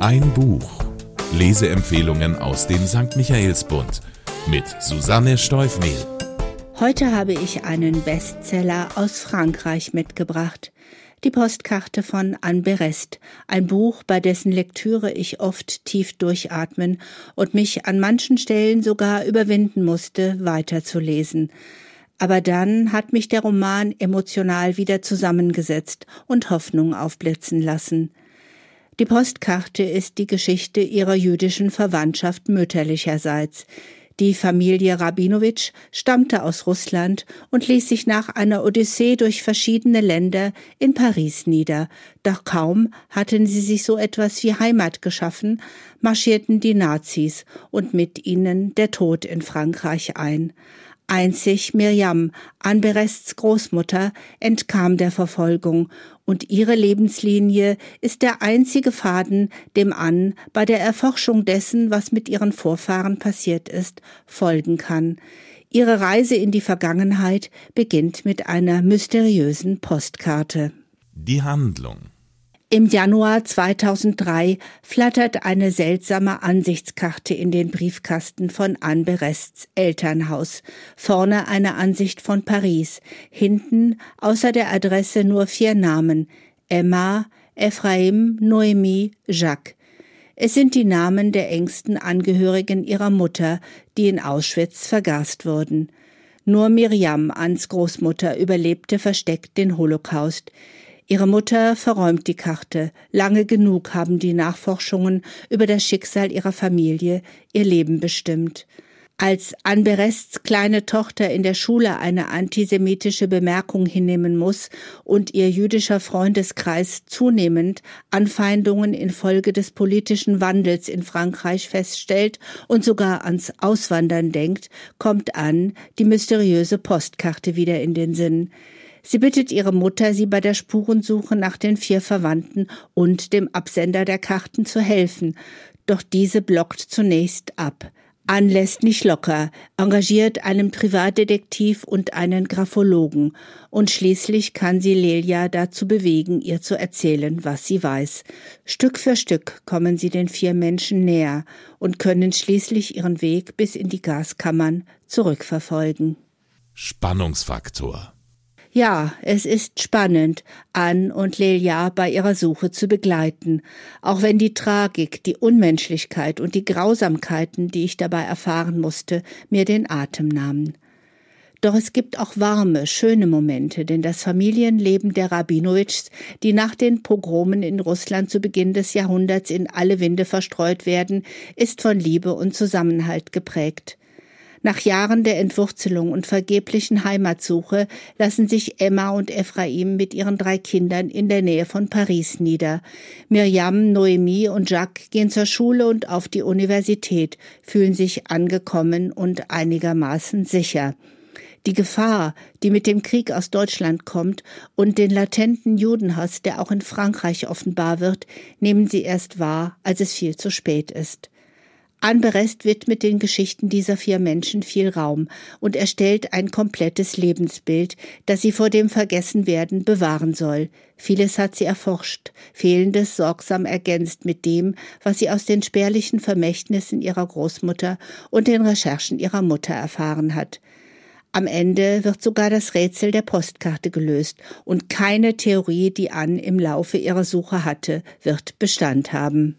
Ein Buch. Leseempfehlungen aus dem St. Michaelsbund mit Susanne Steufmehl. Heute habe ich einen Bestseller aus Frankreich mitgebracht. Die Postkarte von Anne Berest, ein Buch, bei dessen Lektüre ich oft tief durchatmen und mich an manchen Stellen sogar überwinden musste, weiterzulesen. Aber dann hat mich der Roman emotional wieder zusammengesetzt und Hoffnung aufblitzen lassen. Die Postkarte ist die Geschichte ihrer jüdischen Verwandtschaft mütterlicherseits. Die Familie Rabinowitsch stammte aus Russland und ließ sich nach einer Odyssee durch verschiedene Länder in Paris nieder. Doch kaum hatten sie sich so etwas wie Heimat geschaffen, marschierten die Nazis und mit ihnen der Tod in Frankreich ein. Einzig Mirjam, Anberests Großmutter, entkam der Verfolgung, und ihre Lebenslinie ist der einzige Faden, dem An bei der Erforschung dessen, was mit ihren Vorfahren passiert ist, folgen kann. Ihre Reise in die Vergangenheit beginnt mit einer mysteriösen Postkarte. Die Handlung im Januar 2003 flattert eine seltsame Ansichtskarte in den Briefkasten von Anne Berests Elternhaus. Vorne eine Ansicht von Paris. Hinten außer der Adresse nur vier Namen. Emma, Ephraim, Noemi, Jacques. Es sind die Namen der engsten Angehörigen ihrer Mutter, die in Auschwitz vergast wurden. Nur Miriam, Ans Großmutter, überlebte versteckt den Holocaust. Ihre Mutter verräumt die Karte. Lange genug haben die Nachforschungen über das Schicksal ihrer Familie ihr Leben bestimmt. Als Anberests kleine Tochter in der Schule eine antisemitische Bemerkung hinnehmen muss und ihr jüdischer Freundeskreis zunehmend Anfeindungen infolge des politischen Wandels in Frankreich feststellt und sogar ans Auswandern denkt, kommt an die mysteriöse Postkarte wieder in den Sinn. Sie bittet ihre Mutter, sie bei der Spurensuche nach den vier Verwandten und dem Absender der Karten zu helfen, doch diese blockt zunächst ab. Ann lässt nicht locker, engagiert einen Privatdetektiv und einen Graphologen, und schließlich kann sie Lelia dazu bewegen, ihr zu erzählen, was sie weiß. Stück für Stück kommen sie den vier Menschen näher und können schließlich ihren Weg bis in die Gaskammern zurückverfolgen. Spannungsfaktor ja, es ist spannend, Ann und Lelia bei ihrer Suche zu begleiten, auch wenn die Tragik, die Unmenschlichkeit und die Grausamkeiten, die ich dabei erfahren musste, mir den Atem nahmen. Doch es gibt auch warme, schöne Momente, denn das Familienleben der Rabinowitschs, die nach den Pogromen in Russland zu Beginn des Jahrhunderts in alle Winde verstreut werden, ist von Liebe und Zusammenhalt geprägt. Nach Jahren der Entwurzelung und vergeblichen Heimatsuche lassen sich Emma und Ephraim mit ihren drei Kindern in der Nähe von Paris nieder. Miriam, Noemi und Jacques gehen zur Schule und auf die Universität, fühlen sich angekommen und einigermaßen sicher. Die Gefahr, die mit dem Krieg aus Deutschland kommt und den latenten Judenhass, der auch in Frankreich offenbar wird, nehmen sie erst wahr, als es viel zu spät ist. Anberest widmet den Geschichten dieser vier Menschen viel Raum und erstellt ein komplettes Lebensbild, das sie vor dem Vergessenwerden bewahren soll. Vieles hat sie erforscht, fehlendes sorgsam ergänzt mit dem, was sie aus den spärlichen Vermächtnissen ihrer Großmutter und den Recherchen ihrer Mutter erfahren hat. Am Ende wird sogar das Rätsel der Postkarte gelöst und keine Theorie, die Ann im Laufe ihrer Suche hatte, wird Bestand haben.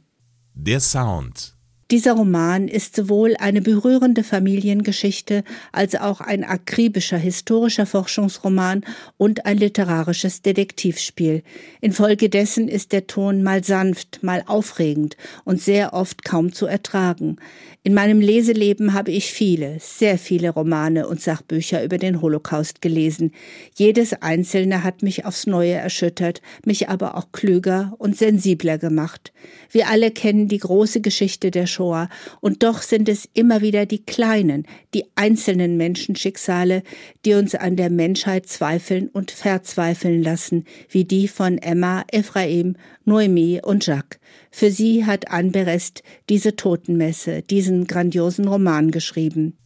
Der Sound dieser Roman ist sowohl eine berührende Familiengeschichte als auch ein akribischer historischer Forschungsroman und ein literarisches Detektivspiel. Infolgedessen ist der Ton mal sanft, mal aufregend und sehr oft kaum zu ertragen. In meinem Leseleben habe ich viele, sehr viele Romane und Sachbücher über den Holocaust gelesen. Jedes einzelne hat mich aufs Neue erschüttert, mich aber auch klüger und sensibler gemacht. Wir alle kennen die große Geschichte der Shoah, und doch sind es immer wieder die kleinen, die einzelnen Menschenschicksale, die uns an der Menschheit zweifeln und verzweifeln lassen, wie die von Emma, Ephraim, Noemi und Jacques. Für sie hat Anne Berest diese Totenmesse, diesen grandiosen Roman geschrieben.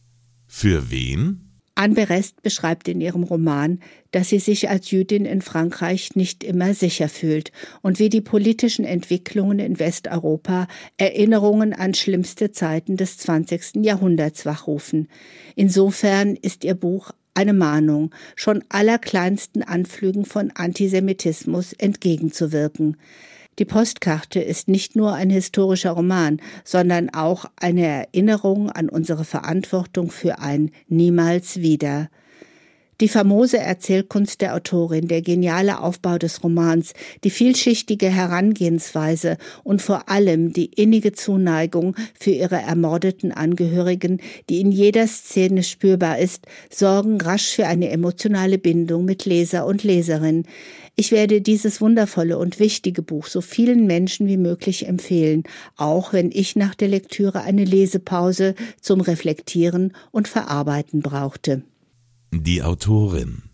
Für wen? Anne Berest beschreibt in ihrem Roman, dass sie sich als Jüdin in Frankreich nicht immer sicher fühlt und wie die politischen Entwicklungen in Westeuropa Erinnerungen an schlimmste Zeiten des 20. Jahrhunderts wachrufen. Insofern ist ihr Buch eine Mahnung, schon allerkleinsten Anflügen von Antisemitismus entgegenzuwirken. Die Postkarte ist nicht nur ein historischer Roman, sondern auch eine Erinnerung an unsere Verantwortung für ein Niemals wieder. Die famose Erzählkunst der Autorin, der geniale Aufbau des Romans, die vielschichtige Herangehensweise und vor allem die innige Zuneigung für ihre ermordeten Angehörigen, die in jeder Szene spürbar ist, sorgen rasch für eine emotionale Bindung mit Leser und Leserin. Ich werde dieses wundervolle und wichtige Buch so vielen Menschen wie möglich empfehlen, auch wenn ich nach der Lektüre eine Lesepause zum Reflektieren und Verarbeiten brauchte. Die Autorin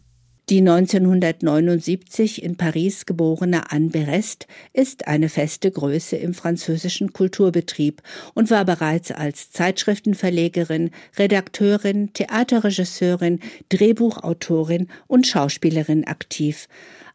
die 1979 in Paris geborene Anne Berest ist eine feste Größe im französischen Kulturbetrieb und war bereits als Zeitschriftenverlegerin, Redakteurin, Theaterregisseurin, Drehbuchautorin und Schauspielerin aktiv.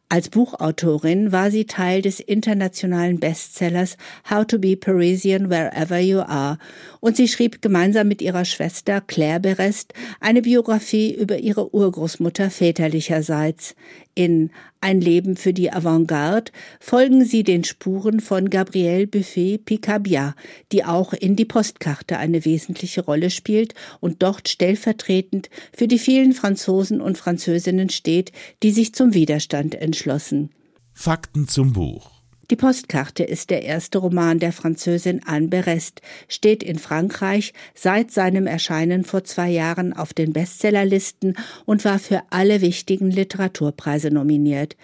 Als Buchautorin war sie Teil des internationalen Bestsellers How to be Parisian Wherever You Are und sie schrieb gemeinsam mit ihrer Schwester Claire Berest eine Biografie über ihre Urgroßmutter väterlicherseits. In Ein Leben für die Avantgarde folgen sie den Spuren von Gabrielle Buffet Picabia, die auch in die Postkarte eine wesentliche Rolle spielt und dort stellvertretend für die vielen Franzosen und Französinnen steht, die sich zum Widerstand entschlossen. Fakten zum Buch die Postkarte ist der erste Roman der Französin Anne Berest, steht in Frankreich seit seinem Erscheinen vor zwei Jahren auf den Bestsellerlisten und war für alle wichtigen Literaturpreise nominiert.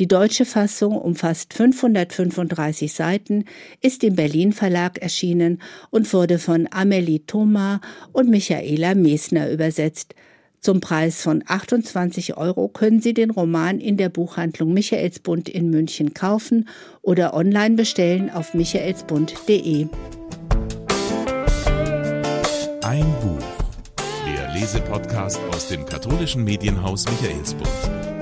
Die deutsche Fassung umfasst 535 Seiten, ist im Berlin Verlag erschienen und wurde von Amélie Thomas und Michaela Mesner übersetzt. Zum Preis von 28 Euro können Sie den Roman in der Buchhandlung Michaelsbund in München kaufen oder online bestellen auf michaelsbund.de. Ein Buch. Der Lesepodcast aus dem katholischen Medienhaus Michaelsbund.